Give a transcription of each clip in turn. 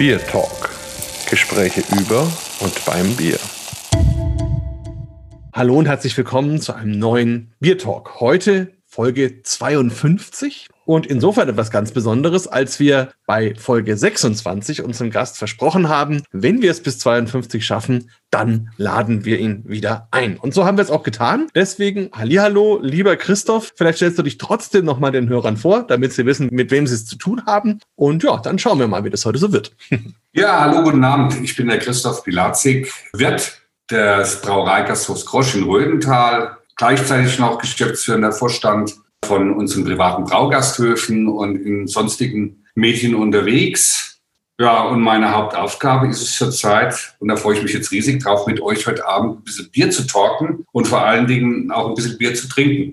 Bier Talk. Gespräche über und beim Bier. Hallo und herzlich willkommen zu einem neuen Bier Talk. Heute Folge 52 und insofern etwas ganz Besonderes, als wir bei Folge 26 unserem Gast versprochen haben, wenn wir es bis 52 schaffen, dann laden wir ihn wieder ein. Und so haben wir es auch getan. Deswegen, Hallihallo, lieber Christoph, vielleicht stellst du dich trotzdem nochmal den Hörern vor, damit sie wissen, mit wem sie es zu tun haben. Und ja, dann schauen wir mal, wie das heute so wird. Ja, hallo, guten Abend. Ich bin der Christoph Pilatzig, Wirt des Brauereigastros Grosch in Rödental, gleichzeitig noch geschäftsführender Vorstand von unseren privaten Braugasthöfen und in sonstigen Medien unterwegs. Ja, und meine Hauptaufgabe ist es zurzeit, und da freue ich mich jetzt riesig drauf, mit euch heute Abend ein bisschen Bier zu talken und vor allen Dingen auch ein bisschen Bier zu trinken.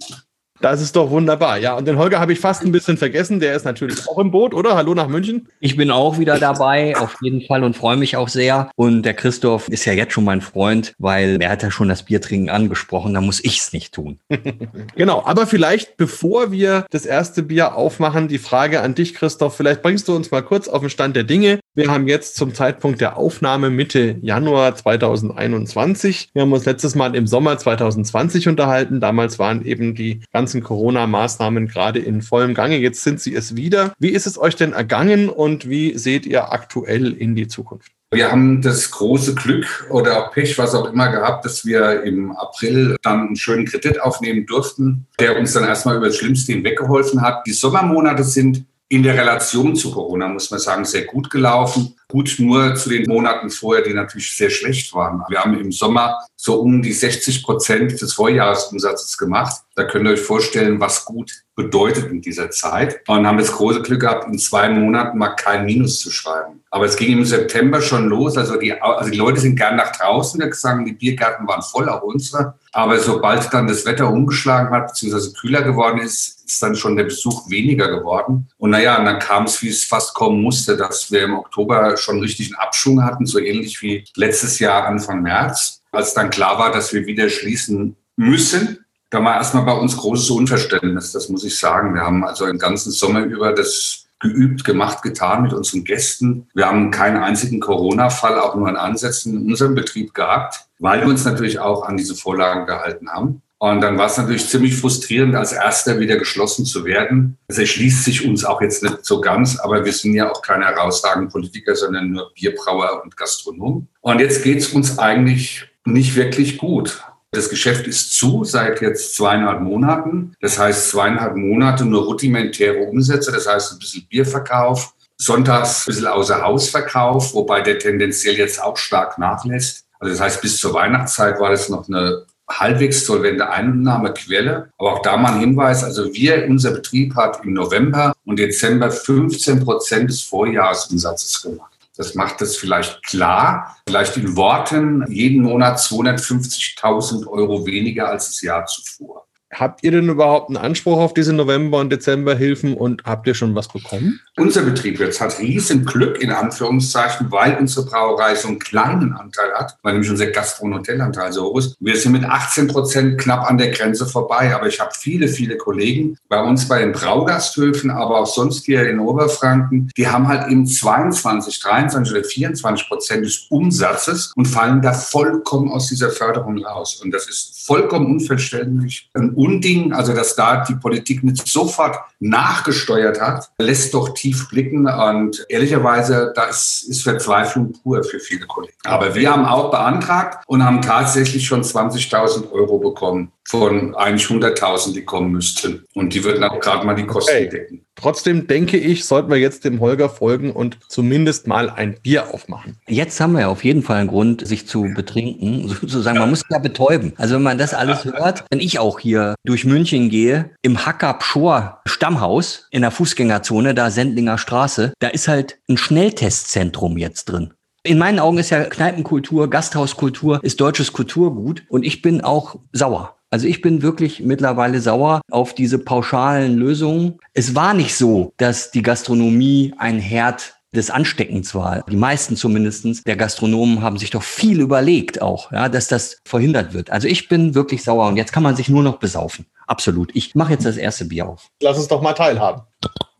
Das ist doch wunderbar. Ja, und den Holger habe ich fast ein bisschen vergessen. Der ist natürlich auch im Boot, oder? Hallo nach München. Ich bin auch wieder dabei, auf jeden Fall, und freue mich auch sehr. Und der Christoph ist ja jetzt schon mein Freund, weil er hat ja schon das Biertrinken angesprochen. Da muss ich es nicht tun. genau, aber vielleicht, bevor wir das erste Bier aufmachen, die Frage an dich, Christoph. Vielleicht bringst du uns mal kurz auf den Stand der Dinge. Wir haben jetzt zum Zeitpunkt der Aufnahme Mitte Januar 2021. Wir haben uns letztes Mal im Sommer 2020 unterhalten. Damals waren eben die ganzen Corona-Maßnahmen gerade in vollem Gange. Jetzt sind sie es wieder. Wie ist es euch denn ergangen und wie seht ihr aktuell in die Zukunft? Wir haben das große Glück oder Pech, was auch immer gehabt, dass wir im April dann einen schönen Kredit aufnehmen durften, der uns dann erstmal über das Schlimmste hinweggeholfen hat. Die Sommermonate sind in der Relation zu Corona, muss man sagen, sehr gut gelaufen. Gut nur zu den Monaten vorher, die natürlich sehr schlecht waren. Wir haben im Sommer so um die 60 Prozent des Vorjahresumsatzes gemacht. Da könnt ihr euch vorstellen, was gut bedeutet in dieser Zeit. Und haben das große Glück gehabt, in zwei Monaten mal kein Minus zu schreiben. Aber es ging im September schon los. Also die, also die Leute sind gern nach draußen gegangen. Die Biergärten waren voll, auch unsere. Aber sobald dann das Wetter umgeschlagen hat, beziehungsweise kühler geworden ist, ist dann schon der Besuch weniger geworden. Und naja, und dann kam es, wie es fast kommen musste, dass wir im Oktober schon richtig einen Abschwung hatten, so ähnlich wie letztes Jahr Anfang März. Als dann klar war, dass wir wieder schließen müssen, da war erstmal bei uns großes Unverständnis, das muss ich sagen. Wir haben also den ganzen Sommer über das geübt, gemacht, getan mit unseren Gästen. Wir haben keinen einzigen Corona-Fall, auch nur an Ansätzen in unserem Betrieb gehabt, weil wir uns natürlich auch an diese Vorlagen gehalten haben. Und dann war es natürlich ziemlich frustrierend, als Erster wieder geschlossen zu werden. Es erschließt sich uns auch jetzt nicht so ganz, aber wir sind ja auch keine herausragenden Politiker, sondern nur Bierbrauer und Gastronomen. Und jetzt geht es uns eigentlich nicht wirklich gut. Das Geschäft ist zu seit jetzt zweieinhalb Monaten. Das heißt zweieinhalb Monate nur rudimentäre Umsätze, das heißt ein bisschen Bierverkauf, sonntags ein bisschen außer Hausverkauf, wobei der tendenziell jetzt auch stark nachlässt. Also das heißt, bis zur Weihnachtszeit war das noch eine halbwegs solvente Einnahmequelle. Aber auch da mal ein Hinweis, also wir, unser Betrieb hat im November und Dezember 15 Prozent des Vorjahresumsatzes gemacht. Das macht es vielleicht klar, vielleicht in Worten, jeden Monat 250.000 Euro weniger als das Jahr zuvor. Habt ihr denn überhaupt einen Anspruch auf diese November- und Dezemberhilfen und habt ihr schon was bekommen? Unser Betrieb jetzt hat riesen Glück in Anführungszeichen, weil unsere Brauerei so einen kleinen Anteil hat, weil nämlich unser Gastro- und Hotelanteil so hoch ist. Wir sind mit 18 Prozent knapp an der Grenze vorbei, aber ich habe viele, viele Kollegen bei uns bei den Braugasthöfen, aber auch sonst hier in Oberfranken, die haben halt eben 22, 23 oder 24 Prozent des Umsatzes und fallen da vollkommen aus dieser Förderung raus. Und das ist vollkommen unverständlich. Unding, also dass da die Politik nicht sofort nachgesteuert hat, lässt doch tief blicken und ehrlicherweise, das ist Verzweiflung pur für viele Kollegen. Aber wir haben auch beantragt und haben tatsächlich schon 20.000 Euro bekommen von eigentlich 100.000, die kommen müssten. Und die würden auch gerade mal die Kosten okay. decken. Trotzdem denke ich, sollten wir jetzt dem Holger folgen und zumindest mal ein Bier aufmachen. Jetzt haben wir ja auf jeden Fall einen Grund, sich zu betrinken, sozusagen. Man muss ja betäuben. Also wenn man das alles hört, wenn ich auch hier durch München gehe, im Hackab Shore Stammhaus in der Fußgängerzone, da Sendlinger Straße, da ist halt ein Schnelltestzentrum jetzt drin. In meinen Augen ist ja Kneipenkultur, Gasthauskultur, ist deutsches Kulturgut und ich bin auch sauer. Also ich bin wirklich mittlerweile sauer auf diese pauschalen Lösungen. Es war nicht so, dass die Gastronomie ein Herd des Ansteckens war. Die meisten zumindestens der Gastronomen haben sich doch viel überlegt auch, ja, dass das verhindert wird. Also ich bin wirklich sauer und jetzt kann man sich nur noch besaufen. Absolut. Ich mache jetzt das erste Bier auf. Lass uns doch mal teilhaben.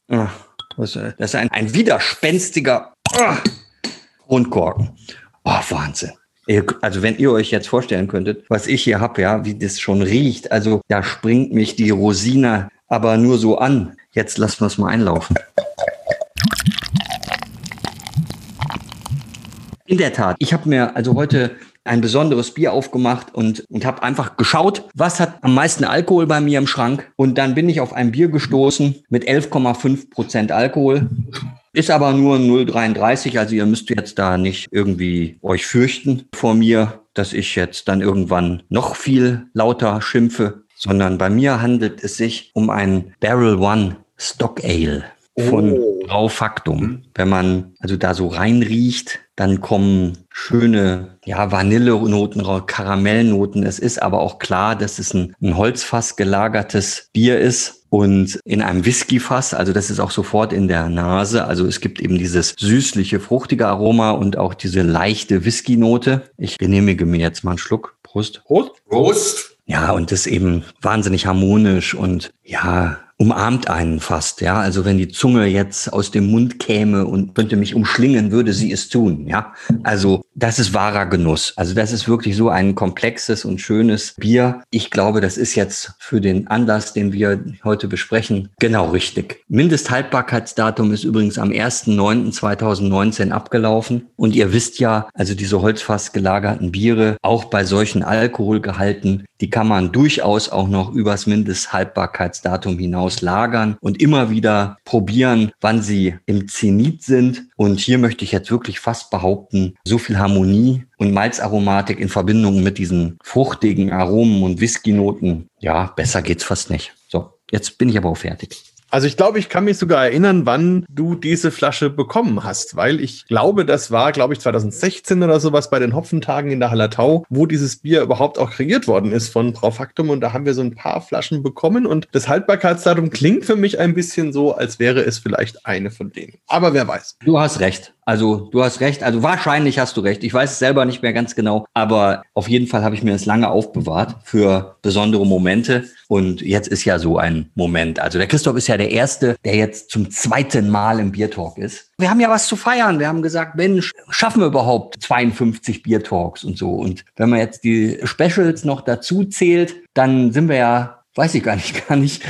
Ach, das ist ein, ein widerspenstiger. Ach, Rundkorken. Oh, Wahnsinn. Also wenn ihr euch jetzt vorstellen könntet, was ich hier habe, ja, wie das schon riecht, also da springt mich die Rosine aber nur so an. Jetzt lassen wir es mal einlaufen. In der Tat, ich habe mir also heute ein besonderes Bier aufgemacht und, und habe einfach geschaut, was hat am meisten Alkohol bei mir im Schrank. Und dann bin ich auf ein Bier gestoßen mit 11,5 Prozent Alkohol. Ist aber nur 0,33, also ihr müsst jetzt da nicht irgendwie euch fürchten vor mir, dass ich jetzt dann irgendwann noch viel lauter schimpfe, sondern bei mir handelt es sich um ein Barrel One Stock Ale von oh. Braufaktum. Wenn man also da so reinriecht, dann kommen schöne ja, Vanillenoten, Karamellnoten. Es ist aber auch klar, dass es ein, ein Holzfass gelagertes Bier ist und in einem Whiskyfass. Also das ist auch sofort in der Nase. Also es gibt eben dieses süßliche, fruchtige Aroma und auch diese leichte Whisky-Note. Ich genehmige mir jetzt mal einen Schluck. Prost. Prost. Prost. Ja, und das eben wahnsinnig harmonisch und ja, umarmt einen fast, ja. Also wenn die Zunge jetzt aus dem Mund käme und könnte mich umschlingen, würde sie es tun, ja. Also das ist wahrer Genuss. Also das ist wirklich so ein komplexes und schönes Bier. Ich glaube, das ist jetzt für den Anlass, den wir heute besprechen, genau richtig. Mindesthaltbarkeitsdatum ist übrigens am 1.9.2019 abgelaufen. Und ihr wisst ja, also diese Holzfass gelagerten Biere, auch bei solchen Alkoholgehalten, die kann man durchaus auch noch übers Mindesthaltbarkeitsdatum hinaus auslagern und immer wieder probieren, wann sie im Zenit sind. Und hier möchte ich jetzt wirklich fast behaupten, so viel Harmonie und Malzaromatik in Verbindung mit diesen fruchtigen Aromen und Whisky-Noten. Ja, besser geht's fast nicht. So, jetzt bin ich aber auch fertig. Also ich glaube, ich kann mich sogar erinnern, wann du diese Flasche bekommen hast, weil ich glaube, das war, glaube ich, 2016 oder sowas bei den Hopfentagen in der Hallertau, wo dieses Bier überhaupt auch kreiert worden ist von Braufaktum und da haben wir so ein paar Flaschen bekommen und das Haltbarkeitsdatum klingt für mich ein bisschen so, als wäre es vielleicht eine von denen. Aber wer weiß. Du hast recht. Also du hast recht. Also wahrscheinlich hast du recht. Ich weiß es selber nicht mehr ganz genau, aber auf jeden Fall habe ich mir das lange aufbewahrt für besondere Momente. Und jetzt ist ja so ein Moment. Also der Christoph ist ja der Erste, der jetzt zum zweiten Mal im Biertalk ist. Wir haben ja was zu feiern. Wir haben gesagt, Mensch, schaffen wir überhaupt 52 Biertalks und so. Und wenn man jetzt die Specials noch dazu zählt, dann sind wir ja weiß ich gar nicht, gar nicht,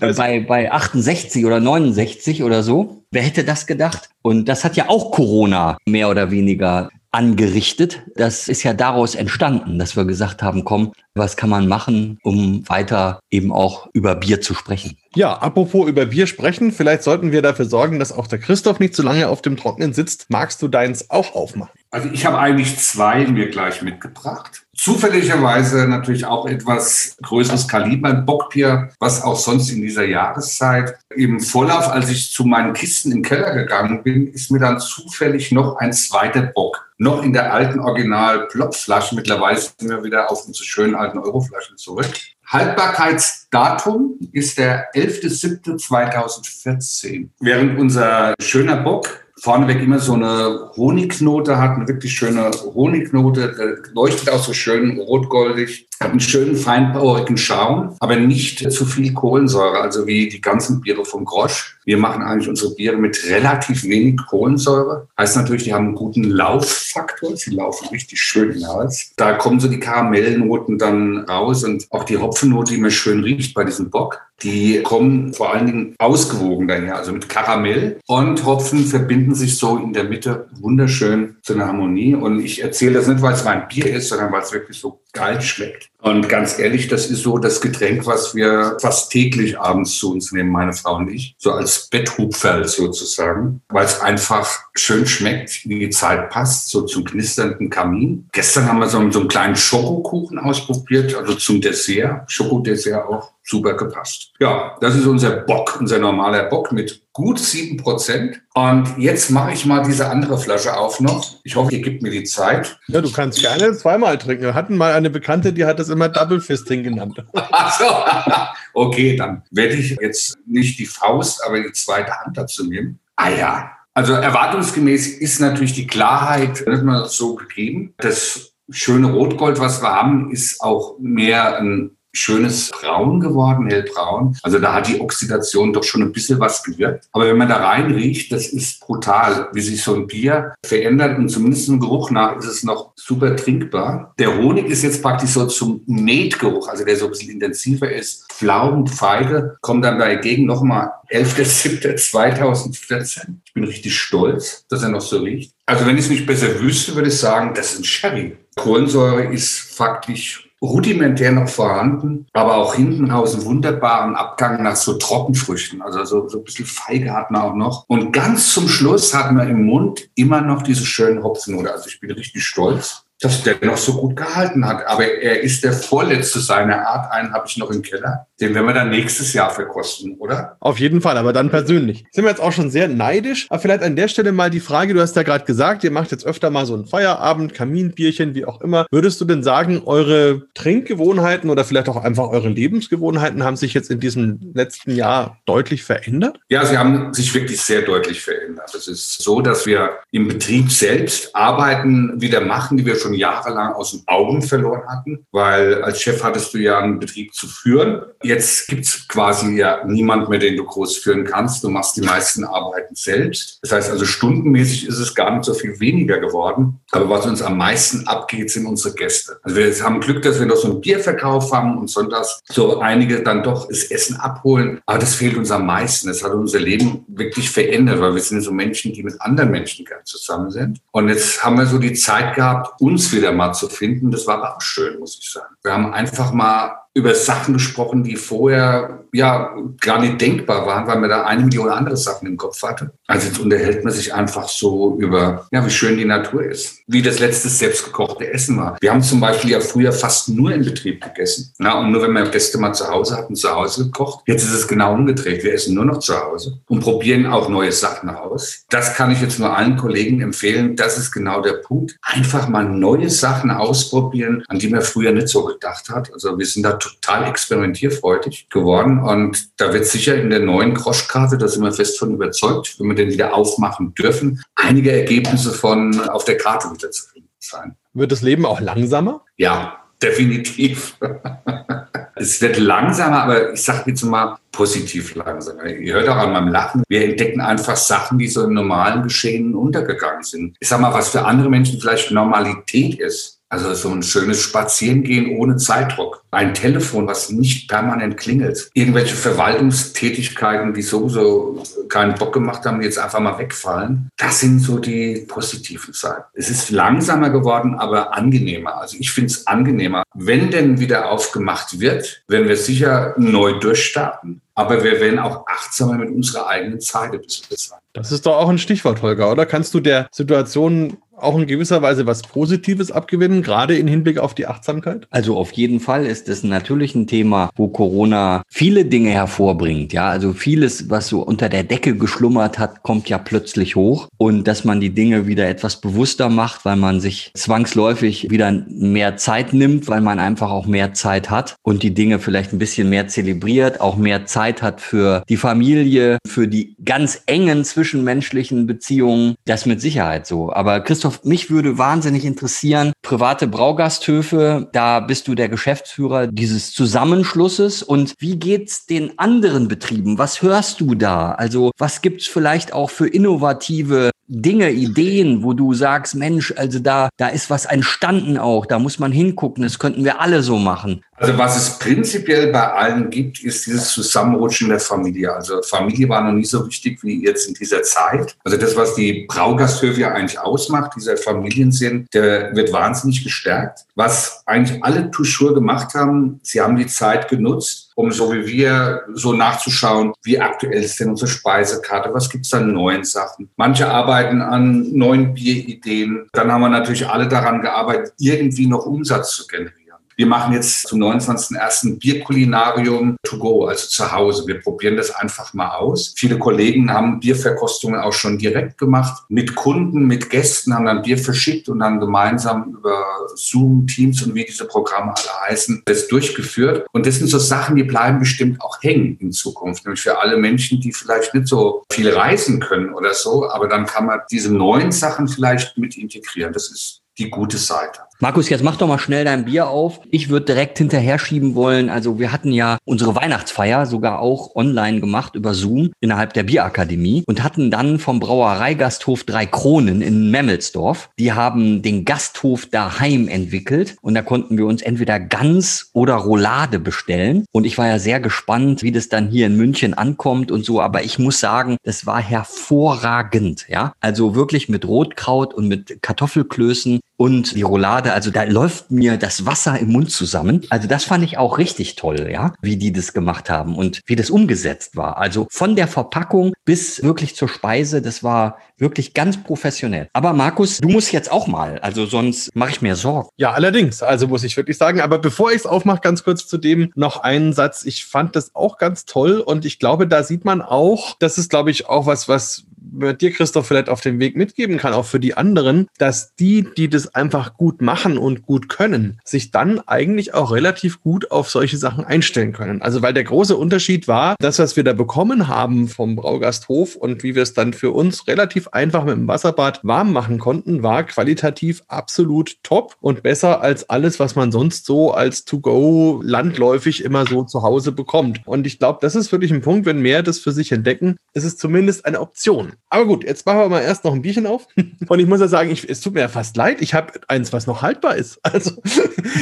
bei, bei 68 oder 69 oder so. Wer hätte das gedacht? Und das hat ja auch Corona mehr oder weniger angerichtet. Das ist ja daraus entstanden, dass wir gesagt haben, komm, was kann man machen, um weiter eben auch über Bier zu sprechen? Ja, apropos über Bier sprechen, vielleicht sollten wir dafür sorgen, dass auch der Christoph nicht zu lange auf dem Trocknen sitzt. Magst du deins auch aufmachen? Also ich habe eigentlich zwei mir gleich mitgebracht. Zufälligerweise natürlich auch etwas größeres Kaliber, ein Bockbier, was auch sonst in dieser Jahreszeit im Vorlauf, als ich zu meinen Kisten im Keller gegangen bin, ist mir dann zufällig noch ein zweiter Bock, noch in der alten Original Plopflasche. Mittlerweile sind wir wieder auf unsere schönen alten Euroflaschen zurück. Haltbarkeitsdatum ist der 11.07.2014. Während unser schöner Bock vorneweg immer so eine Honignote hat, eine wirklich schöne Honignote, leuchtet auch so schön rotgoldig, hat einen schönen feinporigen Schaum, aber nicht zu viel Kohlensäure, also wie die ganzen Biere vom Grosch. Wir machen eigentlich unsere Biere mit relativ wenig Kohlensäure. Heißt natürlich, die haben einen guten Lauffaktor, sie laufen richtig schön hinaus. Da kommen so die Karamellnoten dann raus und auch die Hopfennote, die mir schön riecht bei diesem Bock. Die kommen vor allen Dingen ausgewogen daher, also mit Karamell und Hopfen verbinden sich so in der Mitte wunderschön zu einer Harmonie. Und ich erzähle das nicht, weil es mein Bier ist, sondern weil es wirklich so geil schmeckt. Und ganz ehrlich, das ist so das Getränk, was wir fast täglich abends zu uns nehmen, meine Frau und ich. So als Betthupferl sozusagen, weil es einfach schön schmeckt, wie die Zeit passt, so zum knisternden Kamin. Gestern haben wir so, so einen kleinen Schokokuchen ausprobiert, also zum Dessert. Schokodessert auch super gepasst. Ja, das ist unser Bock, unser normaler Bock mit gut sieben Prozent. Und jetzt mache ich mal diese andere Flasche auf noch. Ich hoffe, ihr gebt mir die Zeit. Ja, du kannst gerne zweimal trinken. Wir hatten mal eine Bekannte, die hat das immer Double Fisting genannt. Ach so. Okay, dann werde ich jetzt nicht die Faust, aber die zweite Hand dazu nehmen. Ah ja. Also erwartungsgemäß ist natürlich die Klarheit nicht mal so gegeben. Das schöne Rotgold, was wir haben, ist auch mehr ein schönes Braun geworden, hellbraun. Also da hat die Oxidation doch schon ein bisschen was gewirkt. Aber wenn man da rein riecht, das ist brutal, wie sich so ein Bier verändert und zumindest im Geruch nach ist es noch super trinkbar. Der Honig ist jetzt praktisch so zum Nähtgeruch, also der so ein bisschen intensiver ist. Pflaumen, Feige kommen dann dagegen nochmal 11.07.2014. Ich bin richtig stolz, dass er noch so riecht. Also wenn ich es nicht besser wüsste, würde ich sagen, das ist ein Sherry. Kohlensäure ist faktisch rudimentär noch vorhanden, aber auch hinten raus einen wunderbaren Abgang nach so Trockenfrüchten. Also so, so ein bisschen Feige hat man auch noch. Und ganz zum Schluss hat man im Mund immer noch diese schönen Hopfennote. Also ich bin richtig stolz dass der noch so gut gehalten hat. Aber er ist der vorletzte seiner Art. Einen habe ich noch im Keller. Den werden wir dann nächstes Jahr verkosten, oder? Auf jeden Fall, aber dann persönlich. Sind wir jetzt auch schon sehr neidisch. Aber vielleicht an der Stelle mal die Frage, du hast ja gerade gesagt, ihr macht jetzt öfter mal so ein Feierabend, Kaminbierchen, wie auch immer. Würdest du denn sagen, eure Trinkgewohnheiten oder vielleicht auch einfach eure Lebensgewohnheiten haben sich jetzt in diesem letzten Jahr deutlich verändert? Ja, sie haben sich wirklich sehr deutlich verändert. Es ist so, dass wir im Betrieb selbst Arbeiten wieder machen, die wir schon jahrelang aus den Augen verloren hatten, weil als Chef hattest du ja einen Betrieb zu führen. Jetzt gibt es quasi ja niemand mehr, den du groß führen kannst. Du machst die meisten Arbeiten selbst. Das heißt also, stundenmäßig ist es gar nicht so viel weniger geworden. Aber was uns am meisten abgeht, sind unsere Gäste. Also wir haben Glück, dass wir noch so einen Bierverkauf haben und sonntags so einige dann doch das Essen abholen. Aber das fehlt uns am meisten. Das hat unser Leben wirklich verändert, weil wir sind so Menschen, die mit anderen Menschen gern zusammen sind. Und jetzt haben wir so die Zeit gehabt, uns wieder mal zu finden. Das war aber auch schön, muss ich sagen. Wir haben einfach mal über Sachen gesprochen, die vorher ja gar nicht denkbar waren, weil man da eine Million andere Sachen im Kopf hatte. Also jetzt unterhält man sich einfach so über, ja, wie schön die Natur ist, wie das letzte selbstgekochte Essen war. Wir haben zum Beispiel ja früher fast nur im Betrieb gegessen. Na, und nur wenn wir Gäste mal zu Hause hatten, zu Hause gekocht. Jetzt ist es genau umgedreht. Wir essen nur noch zu Hause und probieren auch neue Sachen aus. Das kann ich jetzt nur allen Kollegen empfehlen. Das ist genau der Punkt. Einfach mal neue Sachen ausprobieren, an die man früher nicht so gedacht hat. Also wir sind da total experimentierfreudig geworden. Und da wird sicher in der neuen Groschkarte, da sind wir fest von überzeugt, wenn wir den wieder aufmachen dürfen, einige Ergebnisse von auf der Karte wieder zu finden sein. Wird das Leben auch langsamer? Ja, definitiv. es wird langsamer, aber ich sage jetzt mal positiv langsamer. Ihr hört auch an meinem Lachen. Wir entdecken einfach Sachen, die so im normalen Geschehen untergegangen sind. Ich sag mal, was für andere Menschen vielleicht Normalität ist, also so ein schönes Spazierengehen ohne Zeitdruck. Ein Telefon, was nicht permanent klingelt. Irgendwelche Verwaltungstätigkeiten, die sowieso keinen Bock gemacht haben, jetzt einfach mal wegfallen. Das sind so die positiven Seiten. Es ist langsamer geworden, aber angenehmer. Also ich finde es angenehmer. Wenn denn wieder aufgemacht wird, werden wir sicher neu durchstarten. Aber wir werden auch achtsamer mit unserer eigenen Zeit sein. Das ist doch auch ein Stichwort, Holger, oder? Kannst du der Situation auch in gewisser Weise was Positives abgewinnen, gerade im Hinblick auf die Achtsamkeit? Also auf jeden Fall ist es natürlich ein Thema, wo Corona viele Dinge hervorbringt. Ja, also vieles, was so unter der Decke geschlummert hat, kommt ja plötzlich hoch und dass man die Dinge wieder etwas bewusster macht, weil man sich zwangsläufig wieder mehr Zeit nimmt, weil man einfach auch mehr Zeit hat und die Dinge vielleicht ein bisschen mehr zelebriert, auch mehr Zeit hat für die Familie, für die ganz engen zwischenmenschlichen Beziehungen. Das mit Sicherheit so. Aber Christoph Christoph, mich würde wahnsinnig interessieren, private Braugasthöfe, da bist du der Geschäftsführer dieses Zusammenschlusses und wie geht's den anderen Betrieben? Was hörst du da? Also, was gibt's vielleicht auch für innovative Dinge, Ideen, wo du sagst, Mensch, also da, da ist was entstanden auch, da muss man hingucken, das könnten wir alle so machen. Also was es prinzipiell bei allen gibt, ist dieses Zusammenrutschen der Familie. Also Familie war noch nie so wichtig wie jetzt in dieser Zeit. Also das, was die Braugasthöfe ja eigentlich ausmacht, dieser Familiensinn, der wird wahnsinnig gestärkt. Was eigentlich alle Touchur gemacht haben, sie haben die Zeit genutzt, um so wie wir so nachzuschauen, wie aktuell ist denn unsere Speisekarte, was gibt's da neuen Sachen. Manche arbeiten an neuen Bierideen. Dann haben wir natürlich alle daran gearbeitet, irgendwie noch Umsatz zu generieren. Wir machen jetzt zum 29.01. Bierkulinarium to go, also zu Hause. Wir probieren das einfach mal aus. Viele Kollegen haben Bierverkostungen auch schon direkt gemacht. Mit Kunden, mit Gästen haben dann Bier verschickt und dann gemeinsam über Zoom, Teams und wie diese Programme alle heißen, das durchgeführt. Und das sind so Sachen, die bleiben bestimmt auch hängen in Zukunft. Nämlich für alle Menschen, die vielleicht nicht so viel reisen können oder so. Aber dann kann man diese neuen Sachen vielleicht mit integrieren. Das ist die gute Seite. Markus, jetzt mach doch mal schnell dein Bier auf. Ich würde direkt hinterher schieben wollen. Also wir hatten ja unsere Weihnachtsfeier sogar auch online gemacht über Zoom innerhalb der Bierakademie und hatten dann vom Brauereigasthof Drei Kronen in Memmelsdorf. Die haben den Gasthof daheim entwickelt und da konnten wir uns entweder Gans oder Roulade bestellen. Und ich war ja sehr gespannt, wie das dann hier in München ankommt und so. Aber ich muss sagen, das war hervorragend. Ja, also wirklich mit Rotkraut und mit Kartoffelklößen und die Roulade, also da läuft mir das Wasser im Mund zusammen. Also das fand ich auch richtig toll, ja, wie die das gemacht haben und wie das umgesetzt war. Also von der Verpackung bis wirklich zur Speise, das war wirklich ganz professionell. Aber Markus, du musst jetzt auch mal, also sonst mache ich mir Sorgen. Ja, allerdings, also muss ich wirklich sagen, aber bevor ich es aufmache, ganz kurz zu dem noch einen Satz. Ich fand das auch ganz toll und ich glaube, da sieht man auch, das ist, glaube ich, auch was, was dir, Christoph, vielleicht auf den Weg mitgeben kann, auch für die anderen, dass die, die das einfach gut machen und gut können, sich dann eigentlich auch relativ gut auf solche Sachen einstellen können. Also weil der große Unterschied war, das, was wir da bekommen haben vom Braugasthof und wie wir es dann für uns relativ einfach mit dem Wasserbad warm machen konnten, war qualitativ absolut top und besser als alles, was man sonst so als To-Go landläufig immer so zu Hause bekommt. Und ich glaube, das ist wirklich ein Punkt, wenn mehr das für sich entdecken, ist es zumindest eine Option. Aber gut, jetzt machen wir mal erst noch ein Bierchen auf. Und ich muss ja sagen, ich, es tut mir ja fast leid. Ich habe eins, was noch haltbar ist. Also,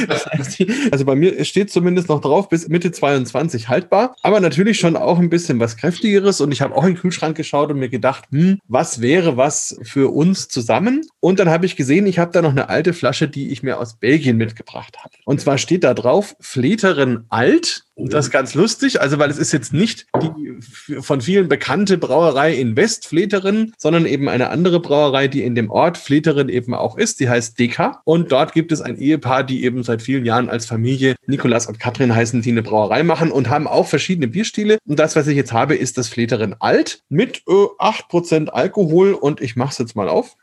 also bei mir steht zumindest noch drauf bis Mitte 22 haltbar. Aber natürlich schon auch ein bisschen was kräftigeres. Und ich habe auch in den Kühlschrank geschaut und mir gedacht, hm, was wäre was für uns zusammen? Und dann habe ich gesehen, ich habe da noch eine alte Flasche, die ich mir aus Belgien mitgebracht habe. Und zwar steht da drauf Fleteren Alt und das ist ganz lustig, also weil es ist jetzt nicht die von vielen bekannte Brauerei in Westfleteren, sondern eben eine andere Brauerei, die in dem Ort Fleteren eben auch ist. Die heißt Deka. Und dort gibt es ein Ehepaar, die eben seit vielen Jahren als Familie, Nikolas und Katrin heißen, die eine Brauerei machen und haben auch verschiedene Bierstile. Und das, was ich jetzt habe, ist das Fleteren Alt mit äh, 8% Alkohol. Und ich mache es jetzt mal auf.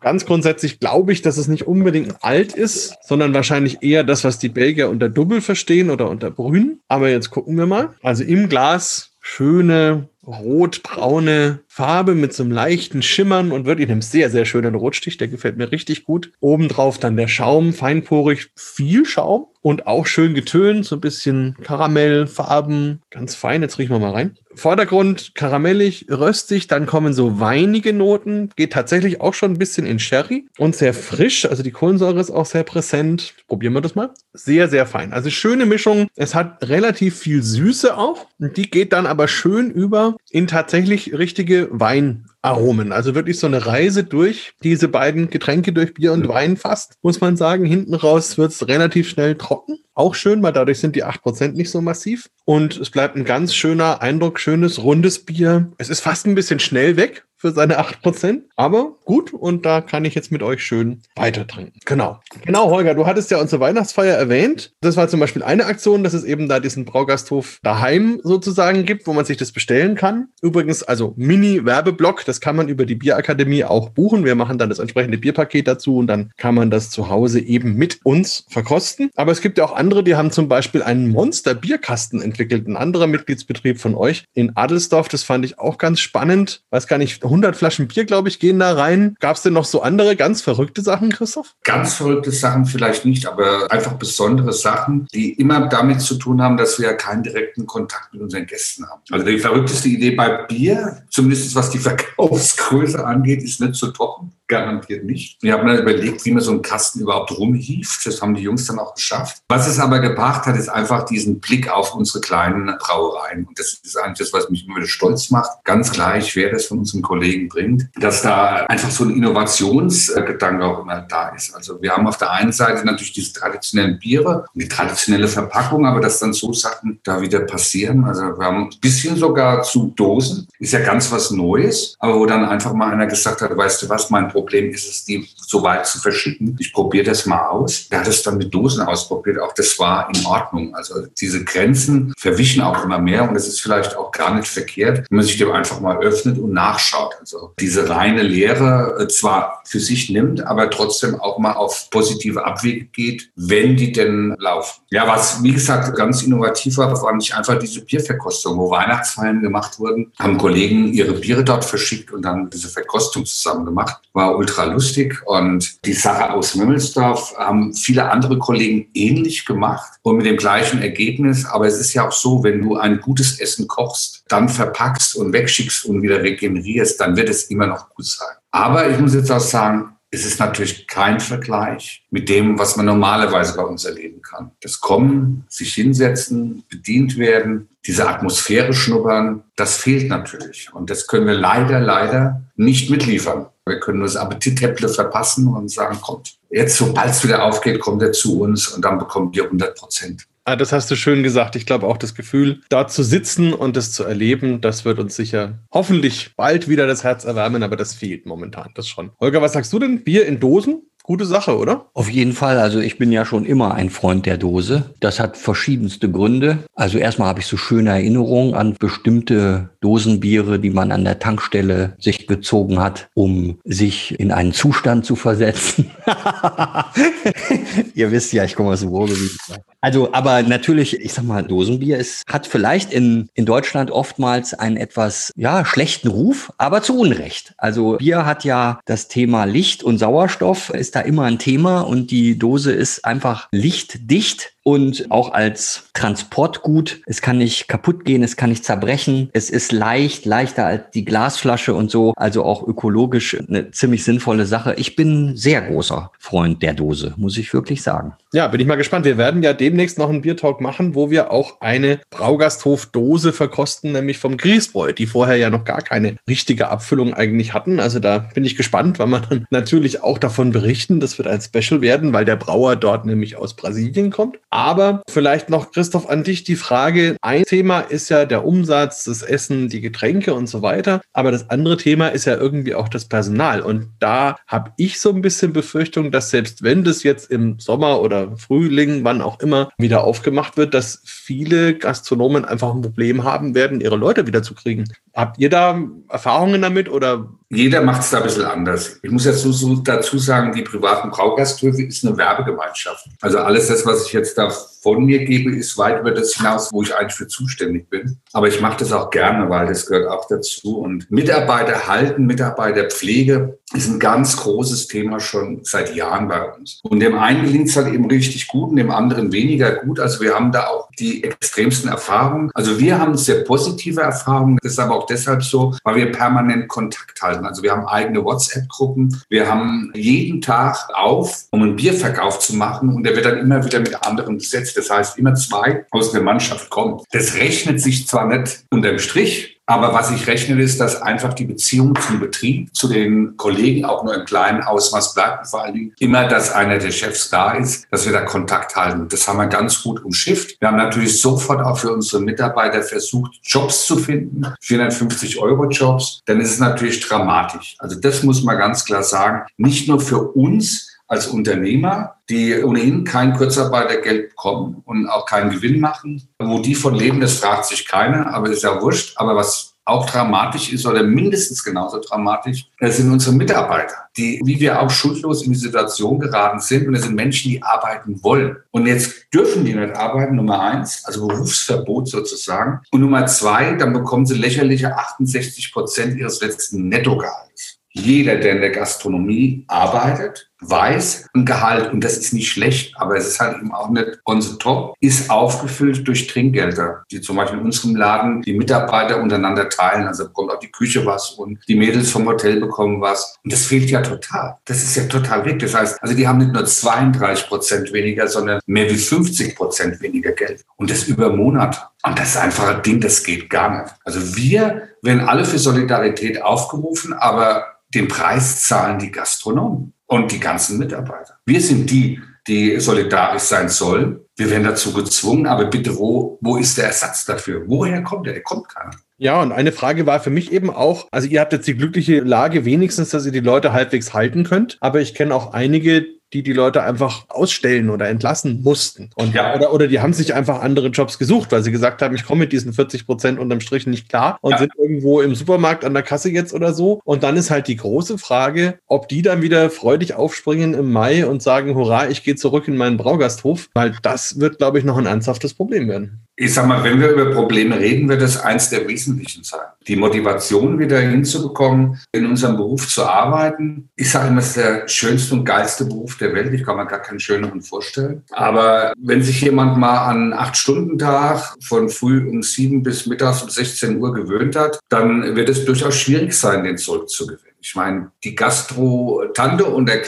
Ganz grundsätzlich glaube ich, dass es nicht unbedingt alt ist, sondern wahrscheinlich eher das, was die Belgier unter Double verstehen oder unter Brün. Aber jetzt gucken wir mal. Also im Glas schöne rotbraune Farbe mit so einem leichten Schimmern und wirklich einem sehr, sehr schönen Rotstich. Der gefällt mir richtig gut. Obendrauf dann der Schaum, feinporig, viel Schaum und auch schön getönt, so ein bisschen Karamellfarben, ganz fein. Jetzt riechen wir mal rein. Vordergrund karamellig, röstig, dann kommen so weinige Noten, geht tatsächlich auch schon ein bisschen in Sherry und sehr frisch, also die Kohlensäure ist auch sehr präsent. Probieren wir das mal. Sehr, sehr fein. Also schöne Mischung. Es hat relativ viel Süße auch und die geht dann aber schön über in tatsächlich richtige Weinaromen. Also wirklich so eine Reise durch diese beiden Getränke, durch Bier und Wein fast, muss man sagen. Hinten raus wird es relativ schnell trocken. Auch schön, weil dadurch sind die 8% nicht so massiv. Und es bleibt ein ganz schöner Eindruck, schönes, rundes Bier. Es ist fast ein bisschen schnell weg für seine 8%. Aber gut, und da kann ich jetzt mit euch schön weiter trinken. Genau. Genau, Holger, du hattest ja unsere Weihnachtsfeier erwähnt. Das war zum Beispiel eine Aktion, dass es eben da diesen Braugasthof daheim sozusagen gibt, wo man sich das bestellen kann. Übrigens, also Mini-Werbeblock, das kann man über die Bierakademie auch buchen. Wir machen dann das entsprechende Bierpaket dazu und dann kann man das zu Hause eben mit uns verkosten. Aber es gibt ja auch andere, die haben zum Beispiel einen Monster-Bierkasten entwickelt. Ein anderer Mitgliedsbetrieb von euch in Adelsdorf. Das fand ich auch ganz spannend. Weiß gar nicht, 100 Flaschen Bier, glaube ich, gehen da rein. Gab es denn noch so andere ganz verrückte Sachen, Christoph? Ganz verrückte Sachen vielleicht nicht, aber einfach besondere Sachen, die immer damit zu tun haben, dass wir keinen direkten Kontakt mit unseren Gästen haben. Also die verrückteste Idee bei Bier, zumindest was die Verkaufsgröße angeht, ist nicht zu toppen. Garantiert nicht. Wir haben dann überlegt, wie man so einen Kasten überhaupt rumhieft. Das haben die Jungs dann auch geschafft. Was es aber gebracht hat, ist einfach diesen Blick auf unsere kleinen Brauereien. Und das ist eigentlich das, was mich immer wieder stolz macht. Ganz gleich, wer das von unseren Kollegen bringt, dass da einfach so ein Innovationsgedanke auch immer da ist. Also wir haben auf der einen Seite natürlich diese traditionellen Biere und die traditionelle Verpackung, aber dass dann so Sachen da wieder passieren. Also wir haben ein bisschen sogar zu Dosen. Ist ja ganz was Neues. Aber wo dann einfach mal einer gesagt hat, weißt du was, mein Problem ist es, die so weit zu verschicken. Ich probiere das mal aus. Der hat es dann mit Dosen ausprobiert. Auch das war in Ordnung. Also diese Grenzen verwischen auch immer mehr und es ist vielleicht auch gar nicht verkehrt, wenn man sich dem einfach mal öffnet und nachschaut. Also diese reine Lehre äh, zwar für sich nimmt, aber trotzdem auch mal auf positive Abwege geht, wenn die denn laufen. Ja, was wie gesagt ganz innovativ war, war nicht einfach diese Bierverkostung, wo Weihnachtsfeiern gemacht wurden, haben Kollegen ihre Biere dort verschickt und dann diese Verkostung zusammen gemacht. War war ultra lustig. Und die Sache aus Mümmelsdorf haben viele andere Kollegen ähnlich gemacht und mit dem gleichen Ergebnis. Aber es ist ja auch so, wenn du ein gutes Essen kochst, dann verpackst und wegschickst und wieder regenerierst, dann wird es immer noch gut sein. Aber ich muss jetzt auch sagen, es ist natürlich kein Vergleich mit dem, was man normalerweise bei uns erleben kann. Das Kommen, sich hinsetzen, bedient werden, diese Atmosphäre schnuppern, das fehlt natürlich. Und das können wir leider, leider nicht mitliefern. Wir können das Appetithäpple verpassen und sagen, kommt, jetzt, sobald es wieder aufgeht, kommt er zu uns und dann bekommt ihr 100 Prozent. Ah, das hast du schön gesagt. Ich glaube auch das Gefühl, da zu sitzen und das zu erleben, das wird uns sicher hoffentlich bald wieder das Herz erwärmen, aber das fehlt momentan, das schon. Holger, was sagst du denn? Bier in Dosen? Gute Sache, oder? Auf jeden Fall. Also ich bin ja schon immer ein Freund der Dose. Das hat verschiedenste Gründe. Also erstmal habe ich so schöne Erinnerungen an bestimmte Dosenbiere, die man an der Tankstelle sich gezogen hat, um sich in einen Zustand zu versetzen. Ihr wisst ja, ich komme aus dem Ruhrgebiet. Also, aber natürlich, ich sag mal, Dosenbier ist, hat vielleicht in, in Deutschland oftmals einen etwas, ja, schlechten Ruf, aber zu Unrecht. Also, Bier hat ja das Thema Licht und Sauerstoff ist da immer ein Thema und die Dose ist einfach lichtdicht und auch als Transportgut. Es kann nicht kaputt gehen, es kann nicht zerbrechen. Es ist leicht, leichter als die Glasflasche und so. Also auch ökologisch eine ziemlich sinnvolle Sache. Ich bin sehr großer Freund der Dose, muss ich wirklich sagen. Ja, bin ich mal gespannt. Wir werden ja demnächst noch einen Biertalk machen, wo wir auch eine Braugasthof-Dose verkosten, nämlich vom Griesbräu, die vorher ja noch gar keine richtige Abfüllung eigentlich hatten. Also da bin ich gespannt, weil man dann natürlich auch davon berichten. Das wird ein Special werden, weil der Brauer dort nämlich aus Brasilien kommt. Aber vielleicht noch, Christoph, an dich die Frage. Ein Thema ist ja der Umsatz, das Essen, die Getränke und so weiter. Aber das andere Thema ist ja irgendwie auch das Personal. Und da habe ich so ein bisschen Befürchtung, dass selbst wenn das jetzt im Sommer oder Frühling, wann auch immer, wieder aufgemacht wird, dass viele Gastronomen einfach ein Problem haben werden, ihre Leute wieder zu kriegen. Habt ihr da Erfahrungen damit oder jeder macht es da ein bisschen anders. Ich muss jetzt so, dazu sagen, die privaten Braugasthöfe ist eine Werbegemeinschaft. Also alles das, was ich jetzt da von mir gebe, ist weit über das hinaus, wo ich eigentlich für zuständig bin. Aber ich mache das auch gerne, weil das gehört auch dazu. Und Mitarbeiter halten, Mitarbeiterpflege ist ein ganz großes Thema schon seit Jahren bei uns. Und dem einen gelingt es halt eben richtig gut und dem anderen weniger gut. Also wir haben da auch die extremsten Erfahrungen. Also wir haben sehr positive Erfahrungen. Das ist aber auch deshalb so, weil wir permanent Kontakt halten. Also wir haben eigene WhatsApp-Gruppen. Wir haben jeden Tag auf, um einen Bierverkauf zu machen. Und der wird dann immer wieder mit anderen besetzt. Das heißt, immer zwei aus der Mannschaft kommen. Das rechnet sich zwar nicht unterm Strich, aber was ich rechne, ist, dass einfach die Beziehung zum Betrieb, zu den Kollegen auch nur im kleinen Ausmaß bleibt. Vor allen Dingen immer, dass einer der Chefs da ist, dass wir da Kontakt halten. Das haben wir ganz gut umschifft. Wir haben natürlich sofort auch für unsere Mitarbeiter versucht, Jobs zu finden. 450 Euro Jobs. Dann ist es natürlich dramatisch. Also das muss man ganz klar sagen. Nicht nur für uns, als Unternehmer, die ohnehin kein Kurzarbeitergeld bekommen und auch keinen Gewinn machen. Wo die von leben, das fragt sich keiner, aber ist ja wurscht. Aber was auch dramatisch ist oder mindestens genauso dramatisch, das sind unsere Mitarbeiter, die, wie wir auch schuldlos in die Situation geraten sind. Und das sind Menschen, die arbeiten wollen. Und jetzt dürfen die nicht arbeiten, Nummer eins, also Berufsverbot sozusagen. Und Nummer zwei, dann bekommen sie lächerliche 68 Prozent ihres letzten Nettogehalts. Jeder, der in der Gastronomie arbeitet, weiß, ein Gehalt, und das ist nicht schlecht, aber es ist halt eben auch nicht on the top, ist aufgefüllt durch Trinkgelder, die zum Beispiel in unserem Laden die Mitarbeiter untereinander teilen. Also bekommt auch die Küche was und die Mädels vom Hotel bekommen was. Und das fehlt ja total. Das ist ja total weg. Das heißt, also die haben nicht nur 32 Prozent weniger, sondern mehr wie 50 Prozent weniger Geld. Und das über Monate. Und das ist einfach ein Ding, das geht gar nicht. Also wir werden alle für Solidarität aufgerufen, aber den Preis zahlen die Gastronomen und die ganzen Mitarbeiter. Wir sind die, die solidarisch sein sollen. Wir werden dazu gezwungen, aber bitte, wo, wo ist der Ersatz dafür? Woher kommt der? Der kommt keiner. Ja, und eine Frage war für mich eben auch, also ihr habt jetzt die glückliche Lage wenigstens, dass ihr die Leute halbwegs halten könnt, aber ich kenne auch einige, die die Leute einfach ausstellen oder entlassen mussten. Und, ja. oder, oder die haben sich einfach andere Jobs gesucht, weil sie gesagt haben, ich komme mit diesen 40 Prozent unterm Strich nicht klar und ja. sind irgendwo im Supermarkt an der Kasse jetzt oder so. Und dann ist halt die große Frage, ob die dann wieder freudig aufspringen im Mai und sagen, hurra, ich gehe zurück in meinen Braugasthof, weil das wird, glaube ich, noch ein ernsthaftes Problem werden. Ich sag mal, wenn wir über Probleme reden, wird das eins der wesentlichen sein. Die Motivation wieder hinzubekommen, in unserem Beruf zu arbeiten. Ich sage immer, es ist der schönste und geilste Beruf der Welt. Ich kann mir gar keinen schöneren vorstellen. Aber wenn sich jemand mal an acht Stunden Tag von früh um sieben bis mittags um 16 Uhr gewöhnt hat, dann wird es durchaus schwierig sein, den zurückzugewinnen. Ich meine, die Gastro-Tante und der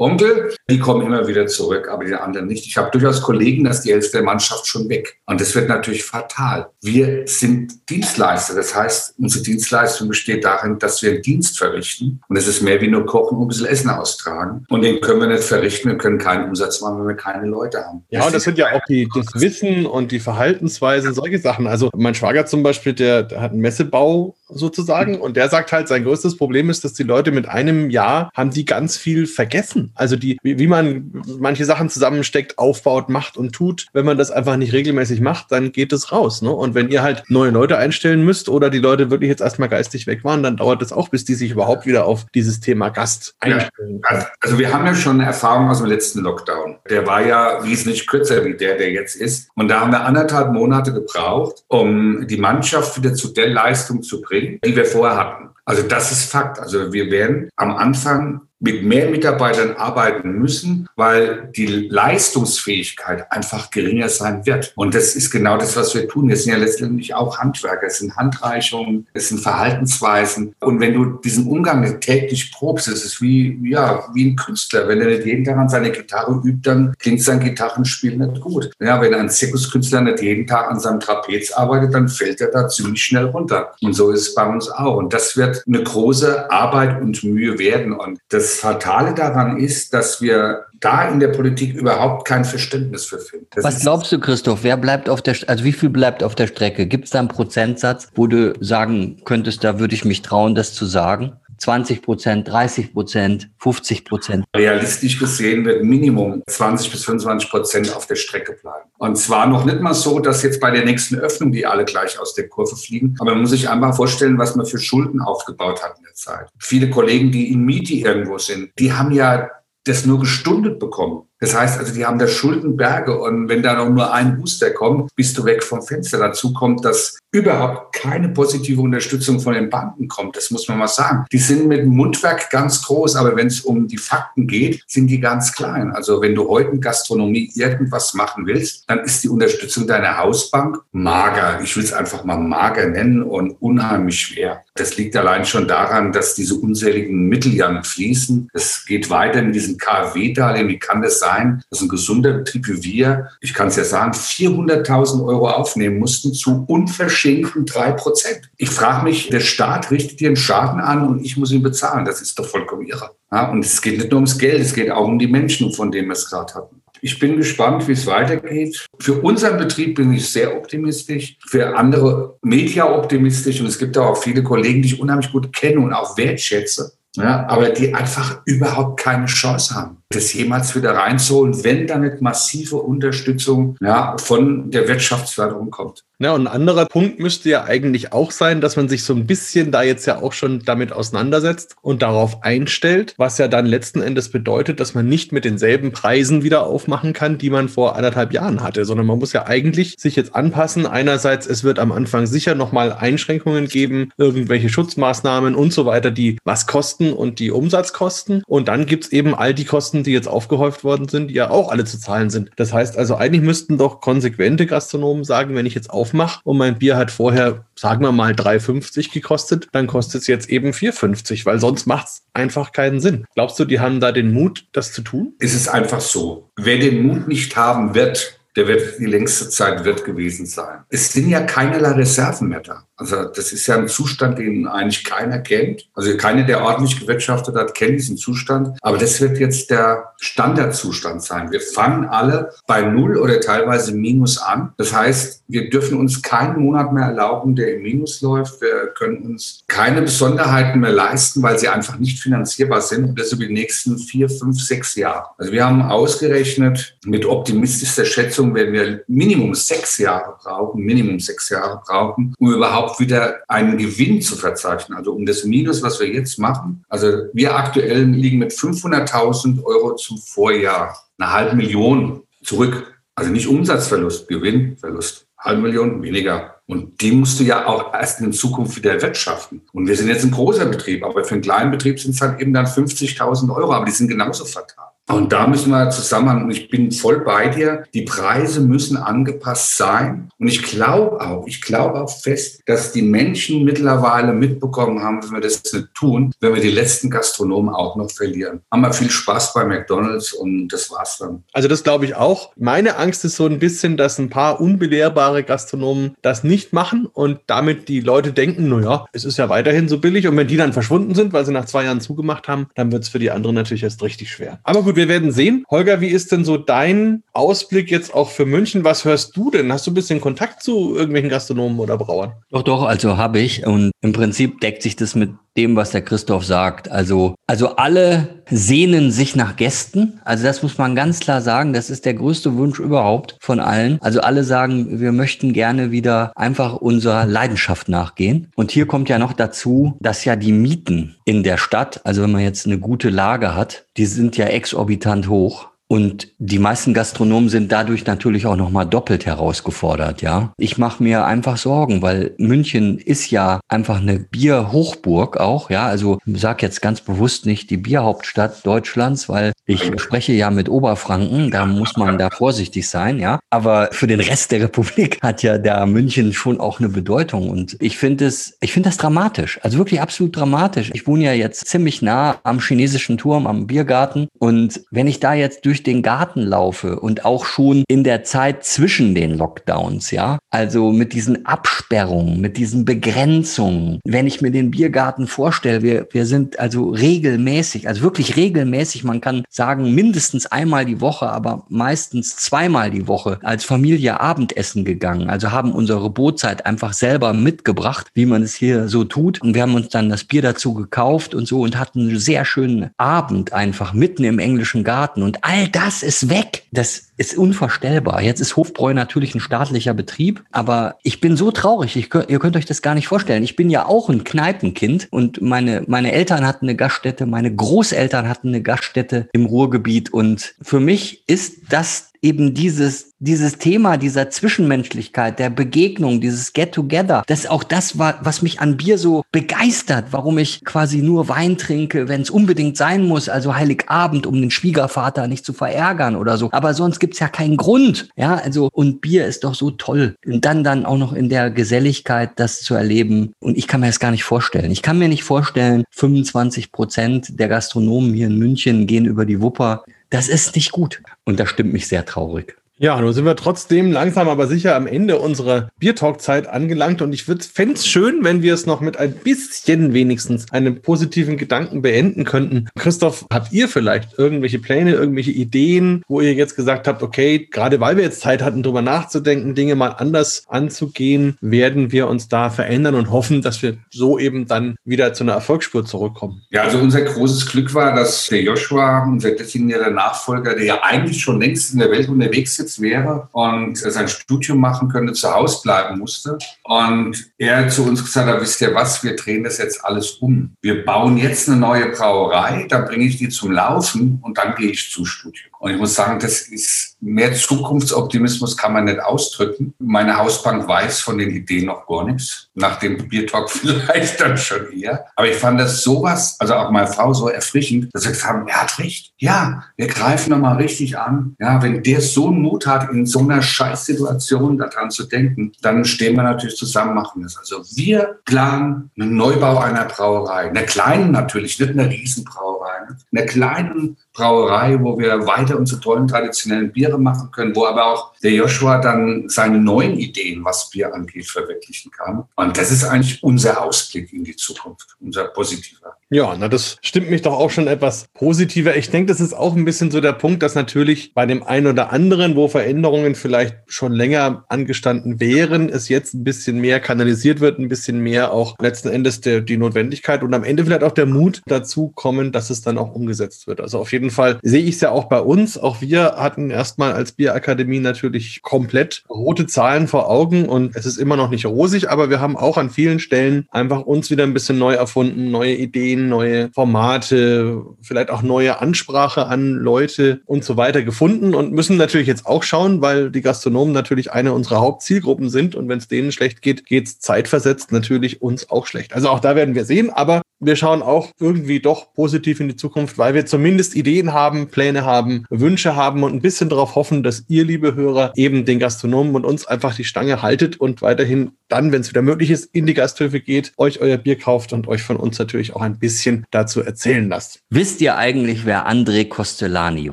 Gastro-Onkel, die kommen immer wieder zurück, aber die anderen nicht. Ich habe durchaus Kollegen, dass die Hälfte der Mannschaft schon weg. Und das wird natürlich fatal. Wir sind Dienstleister. Das heißt, unsere Dienstleistung besteht darin, dass wir einen Dienst verrichten. Und es ist mehr wie nur kochen und ein bisschen Essen austragen. Und den können wir nicht verrichten. Wir können keinen Umsatz machen, wenn wir keine Leute haben. Ja, und das sind ja auch die, das Wissen und die Verhaltensweisen, solche Sachen. Also mein Schwager zum Beispiel, der, der hat einen Messebau sozusagen. Und der sagt halt, sein größtes Problem ist, dass die Leute mit einem Jahr haben die ganz viel vergessen. Also die, wie, wie man manche Sachen zusammensteckt, aufbaut, macht und tut. Wenn man das einfach nicht regelmäßig macht, dann geht es raus. Ne? Und wenn ihr halt neue Leute einstellen müsst oder die Leute wirklich jetzt erstmal geistig weg waren, dann dauert es auch, bis die sich überhaupt wieder auf dieses Thema Gast einstellen. Ja, also wir haben ja schon eine Erfahrung aus dem letzten Lockdown. Der war ja wesentlich kürzer wie der, der jetzt ist. Und da haben wir anderthalb Monate gebraucht, um die Mannschaft wieder zu der Leistung zu bringen, die wir vorher hatten. Also das ist Fakt. Also wir werden am Anfang mit mehr Mitarbeitern arbeiten müssen, weil die Leistungsfähigkeit einfach geringer sein wird. Und das ist genau das, was wir tun. Wir sind ja letztendlich auch Handwerker. Es sind Handreichungen, es sind Verhaltensweisen. Und wenn du diesen Umgang täglich probst, es ist wie, ja, wie ein Künstler. Wenn er nicht jeden Tag an seiner Gitarre übt, dann klingt sein Gitarrenspiel nicht gut. Ja, wenn ein Zirkuskünstler nicht jeden Tag an seinem Trapez arbeitet, dann fällt er da ziemlich schnell runter. Und so ist es bei uns auch. Und das wird eine große Arbeit und Mühe werden. Und das das Fatale daran ist, dass wir da in der Politik überhaupt kein Verständnis für finden. Das Was glaubst du, Christoph? Wer bleibt auf der, also wie viel bleibt auf der Strecke? Gibt es da einen Prozentsatz, wo du sagen könntest, da würde ich mich trauen, das zu sagen? 20 Prozent, 30 Prozent, 50 Prozent? Realistisch gesehen wird Minimum 20 bis 25 Prozent auf der Strecke bleiben. Und zwar noch nicht mal so, dass jetzt bei der nächsten Öffnung die alle gleich aus der Kurve fliegen. Aber man muss sich einfach vorstellen, was man für Schulden aufgebaut hat in der Zeit. Viele Kollegen, die in Miete irgendwo sind, die haben ja das nur gestundet bekommen. Das heißt also, die haben da Schuldenberge und wenn da noch nur ein Booster kommt, bist du weg vom Fenster. Dazu kommt, dass überhaupt keine positive Unterstützung von den Banken kommt. Das muss man mal sagen. Die sind mit dem Mundwerk ganz groß, aber wenn es um die Fakten geht, sind die ganz klein. Also wenn du heute in Gastronomie irgendwas machen willst, dann ist die Unterstützung deiner Hausbank mager. Ich will es einfach mal mager nennen und unheimlich schwer. Das liegt allein schon daran, dass diese unzähligen Mittel ja fließen. Es geht weiter mit diesen KfW-Darlehen. Wie kann das sein? Sein, dass ein gesunder Betrieb wie wir, ich kann es ja sagen, 400.000 Euro aufnehmen mussten zu unverschämten drei Prozent. Ich frage mich, der Staat richtet dir einen Schaden an und ich muss ihn bezahlen. Das ist doch vollkommen irre. Ja, und es geht nicht nur ums Geld, es geht auch um die Menschen, von denen wir es gerade hatten. Ich bin gespannt, wie es weitergeht. Für unseren Betrieb bin ich sehr optimistisch, für andere Media optimistisch und es gibt auch viele Kollegen, die ich unheimlich gut kenne und auch wertschätze, ja, aber die einfach überhaupt keine Chance haben das jemals wieder reinzuholen, wenn da nicht massive Unterstützung ja, von der Wirtschaftsförderung kommt. Ja, und ein anderer Punkt müsste ja eigentlich auch sein, dass man sich so ein bisschen da jetzt ja auch schon damit auseinandersetzt und darauf einstellt, was ja dann letzten Endes bedeutet, dass man nicht mit denselben Preisen wieder aufmachen kann, die man vor anderthalb Jahren hatte, sondern man muss ja eigentlich sich jetzt anpassen. Einerseits, es wird am Anfang sicher nochmal Einschränkungen geben, irgendwelche Schutzmaßnahmen und so weiter, die was kosten und die Umsatzkosten. Und dann gibt's eben all die Kosten, Kosten, die jetzt aufgehäuft worden sind, die ja auch alle zu zahlen sind. Das heißt also, eigentlich müssten doch konsequente Gastronomen sagen, wenn ich jetzt aufmache und mein Bier hat vorher, sagen wir mal, 3,50 gekostet, dann kostet es jetzt eben 4,50, weil sonst macht es einfach keinen Sinn. Glaubst du, die haben da den Mut, das zu tun? Es ist einfach so. Wer den Mut nicht haben wird, der wird die längste Zeit wird gewesen sein. Es sind ja keinerlei Reserven mehr da. Also das ist ja ein Zustand, den eigentlich keiner kennt. Also keiner, der ordentlich gewirtschaftet hat, kennt diesen Zustand. Aber das wird jetzt der Standardzustand sein. Wir fangen alle bei Null oder teilweise Minus an. Das heißt, wir dürfen uns keinen Monat mehr erlauben, der im Minus läuft. Wir können uns keine Besonderheiten mehr leisten, weil sie einfach nicht finanzierbar sind. Und das über die nächsten vier, fünf, sechs Jahre. Also wir haben ausgerechnet, mit optimistischer Schätzung werden wir Minimum sechs Jahre brauchen, Minimum sechs Jahre brauchen, um überhaupt wieder einen Gewinn zu verzeichnen. Also um das Minus, was wir jetzt machen. Also wir aktuell liegen mit 500.000 Euro zum Vorjahr, eine halbe Million zurück. Also nicht Umsatzverlust, Gewinnverlust. halbe Million weniger. Und die musst du ja auch erst in Zukunft wieder wirtschaften. Und wir sind jetzt ein großer Betrieb, aber für einen kleinen Betrieb sind es halt eben dann 50.000 Euro, aber die sind genauso fatal. Und da müssen wir zusammen, und ich bin voll bei dir, die Preise müssen angepasst sein. Und ich glaube auch, ich glaube auch fest, dass die Menschen mittlerweile mitbekommen haben, wenn wir das nicht tun, wenn wir die letzten Gastronomen auch noch verlieren. Haben wir viel Spaß bei McDonalds und das war's dann. Also das glaube ich auch. Meine Angst ist so ein bisschen, dass ein paar unbelehrbare Gastronomen das nicht machen und damit die Leute denken, naja, es ist ja weiterhin so billig. Und wenn die dann verschwunden sind, weil sie nach zwei Jahren zugemacht haben, dann wird es für die anderen natürlich erst richtig schwer. Aber gut, wir werden sehen. Holger, wie ist denn so dein Ausblick jetzt auch für München? Was hörst du denn? Hast du ein bisschen Kontakt zu irgendwelchen Gastronomen oder Brauern? Doch, doch, also habe ich. Und im Prinzip deckt sich das mit dem, was der Christoph sagt. Also, also alle sehnen sich nach Gästen. Also das muss man ganz klar sagen. Das ist der größte Wunsch überhaupt von allen. Also alle sagen, wir möchten gerne wieder einfach unserer Leidenschaft nachgehen. Und hier kommt ja noch dazu, dass ja die Mieten in der Stadt, also wenn man jetzt eine gute Lage hat, die sind ja exorbitant hoch. Und die meisten Gastronomen sind dadurch natürlich auch nochmal doppelt herausgefordert, ja. Ich mache mir einfach Sorgen, weil München ist ja einfach eine Bierhochburg auch, ja. Also sage jetzt ganz bewusst nicht die Bierhauptstadt Deutschlands, weil ich spreche ja mit Oberfranken, da muss man da vorsichtig sein, ja. Aber für den Rest der Republik hat ja da München schon auch eine Bedeutung. Und ich finde es, ich finde das dramatisch, also wirklich absolut dramatisch. Ich wohne ja jetzt ziemlich nah am chinesischen Turm, am Biergarten. Und wenn ich da jetzt durch durch den Garten laufe und auch schon in der Zeit zwischen den Lockdowns, ja, also mit diesen Absperrungen, mit diesen Begrenzungen, wenn ich mir den Biergarten vorstelle, wir, wir sind also regelmäßig, also wirklich regelmäßig, man kann sagen mindestens einmal die Woche, aber meistens zweimal die Woche als Familie Abendessen gegangen, also haben unsere Bootzeit einfach selber mitgebracht, wie man es hier so tut. Und wir haben uns dann das Bier dazu gekauft und so und hatten einen sehr schönen Abend einfach mitten im englischen Garten. Und all das ist weg. Das ist unvorstellbar. Jetzt ist Hofbräu natürlich ein staatlicher Betrieb, aber ich bin so traurig. Ich, ihr könnt euch das gar nicht vorstellen. Ich bin ja auch ein Kneipenkind und meine, meine Eltern hatten eine Gaststätte, meine Großeltern hatten eine Gaststätte im Ruhrgebiet und für mich ist das eben dieses, dieses Thema dieser Zwischenmenschlichkeit, der Begegnung, dieses Get-Together, das ist auch das was mich an Bier so begeistert, warum ich quasi nur Wein trinke, wenn es unbedingt sein muss, also Heiligabend, um den Schwiegervater nicht zu verärgern oder so. Aber sonst gibt's ja keinen Grund. Ja, also, und Bier ist doch so toll. Und dann dann auch noch in der Geselligkeit das zu erleben. Und ich kann mir das gar nicht vorstellen. Ich kann mir nicht vorstellen, 25 Prozent der Gastronomen hier in München gehen über die Wupper. Das ist nicht gut. Und das stimmt mich sehr traurig. Ja, nun sind wir trotzdem langsam aber sicher am Ende unserer Biertalk-Zeit angelangt und ich fände es schön, wenn wir es noch mit ein bisschen wenigstens einem positiven Gedanken beenden könnten. Christoph, habt ihr vielleicht irgendwelche Pläne, irgendwelche Ideen, wo ihr jetzt gesagt habt, okay, gerade weil wir jetzt Zeit hatten, drüber nachzudenken, Dinge mal anders anzugehen, werden wir uns da verändern und hoffen, dass wir so eben dann wieder zu einer Erfolgsspur zurückkommen? Ja, also unser großes Glück war, dass der Joshua, unser designierter Nachfolger, der ja eigentlich schon längst in der Welt unterwegs ist, jetzt wäre und sein Studium machen könnte, zu Hause bleiben musste. Und er zu uns gesagt hat, wisst ihr was, wir drehen das jetzt alles um. Wir bauen jetzt eine neue Brauerei, dann bringe ich die zum Laufen und dann gehe ich zum Studium. Und ich muss sagen, das ist mehr Zukunftsoptimismus kann man nicht ausdrücken. Meine Hausbank weiß von den Ideen noch gar nichts. Nach dem Biertalk vielleicht dann schon eher. Aber ich fand das sowas, also auch meine Frau so erfrischend, dass wir gesagt haben, er hat recht. Ja, wir greifen nochmal richtig an. Ja, wenn der so einen Mut hat, in so einer Scheißsituation daran zu denken, dann stehen wir natürlich zusammen, machen das. Also wir planen einen Neubau einer Brauerei. Einer kleinen natürlich, nicht eine Riesenbrauerei. Ne? Einer kleinen Brauerei, wo wir weiter unsere tollen traditionellen Biere machen können, wo aber auch der Joshua dann seine neuen Ideen, was Bier angeht, verwirklichen kann. Und das ist eigentlich unser Ausblick in die Zukunft, unser positiver. Ja, na, das stimmt mich doch auch schon etwas positiver. Ich denke, das ist auch ein bisschen so der Punkt, dass natürlich bei dem einen oder anderen, wo Veränderungen vielleicht schon länger angestanden wären, es jetzt ein bisschen mehr kanalisiert wird, ein bisschen mehr auch letzten Endes der, die Notwendigkeit und am Ende vielleicht auch der Mut dazu kommen, dass es dann auch umgesetzt wird. Also auf jeden Fall sehe ich es ja auch bei uns. Auch wir hatten erstmal als Bierakademie natürlich komplett rote Zahlen vor Augen und es ist immer noch nicht rosig, aber wir haben auch an vielen Stellen einfach uns wieder ein bisschen neu erfunden, neue Ideen, Ideen, neue Formate, vielleicht auch neue Ansprache an Leute und so weiter gefunden und müssen natürlich jetzt auch schauen, weil die Gastronomen natürlich eine unserer Hauptzielgruppen sind und wenn es denen schlecht geht, geht es zeitversetzt natürlich uns auch schlecht. Also auch da werden wir sehen, aber wir schauen auch irgendwie doch positiv in die Zukunft, weil wir zumindest Ideen haben, Pläne haben, Wünsche haben und ein bisschen darauf hoffen, dass ihr, liebe Hörer, eben den Gastronomen und uns einfach die Stange haltet und weiterhin dann, wenn es wieder möglich ist, in die Gasthöfe geht, euch euer Bier kauft und euch von uns natürlich auch ein bisschen dazu erzählen lasst. Wisst ihr eigentlich, wer André Costellani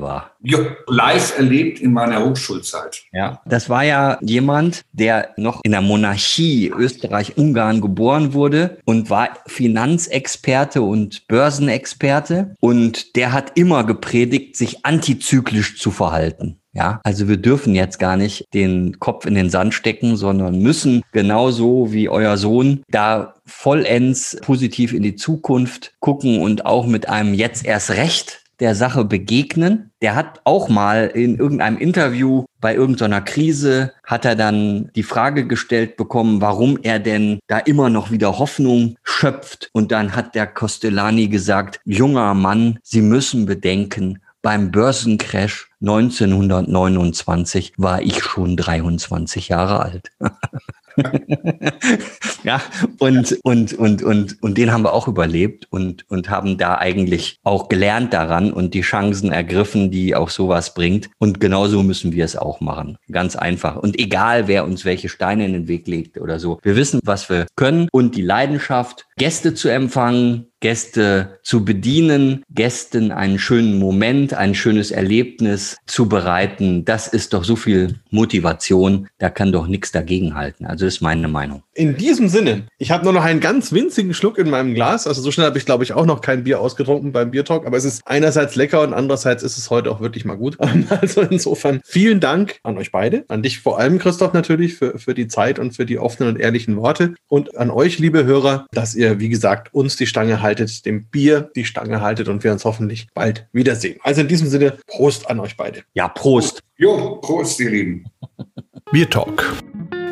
war? Ja, live erlebt in meiner Hochschulzeit. Ja, das war ja jemand, der noch in der Monarchie Österreich-Ungarn geboren wurde und war Finanzexperte und Börsenexperte. Und der hat immer gepredigt, sich antizyklisch zu verhalten. Ja, also wir dürfen jetzt gar nicht den Kopf in den Sand stecken, sondern müssen genauso wie euer Sohn da vollends positiv in die Zukunft gucken und auch mit einem jetzt erst recht der Sache begegnen. Der hat auch mal in irgendeinem Interview bei irgendeiner Krise hat er dann die Frage gestellt bekommen, warum er denn da immer noch wieder Hoffnung schöpft. Und dann hat der Costellani gesagt, junger Mann, Sie müssen bedenken, beim Börsencrash 1929 war ich schon 23 Jahre alt. ja, und, und, und, und, und den haben wir auch überlebt und, und haben da eigentlich auch gelernt daran und die Chancen ergriffen, die auch sowas bringt. Und genauso müssen wir es auch machen. Ganz einfach. Und egal, wer uns welche Steine in den Weg legt oder so. Wir wissen, was wir können und die Leidenschaft, Gäste zu empfangen, Gäste zu bedienen, Gästen einen schönen Moment, ein schönes Erlebnis zu bereiten. Das ist doch so viel Motivation. Da kann doch nichts dagegenhalten. Also ist meine Meinung. In diesem Sinne, ich habe nur noch einen ganz winzigen Schluck in meinem Glas. Also so schnell habe ich, glaube ich, auch noch kein Bier ausgetrunken beim Biertalk. Aber es ist einerseits lecker und andererseits ist es heute auch wirklich mal gut. Also insofern vielen Dank an euch beide. An dich vor allem, Christoph, natürlich für, für die Zeit und für die offenen und ehrlichen Worte. Und an euch, liebe Hörer, dass ihr, wie gesagt, uns die Stange haltet, dem Bier die Stange haltet und wir uns hoffentlich bald wiedersehen. Also in diesem Sinne, Prost an euch beide. Ja, Prost. Jo, Prost, ihr Lieben. Bier Talk,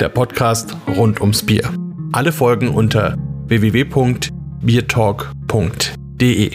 der Podcast rund ums Bier. Alle Folgen unter www.biertalk.de.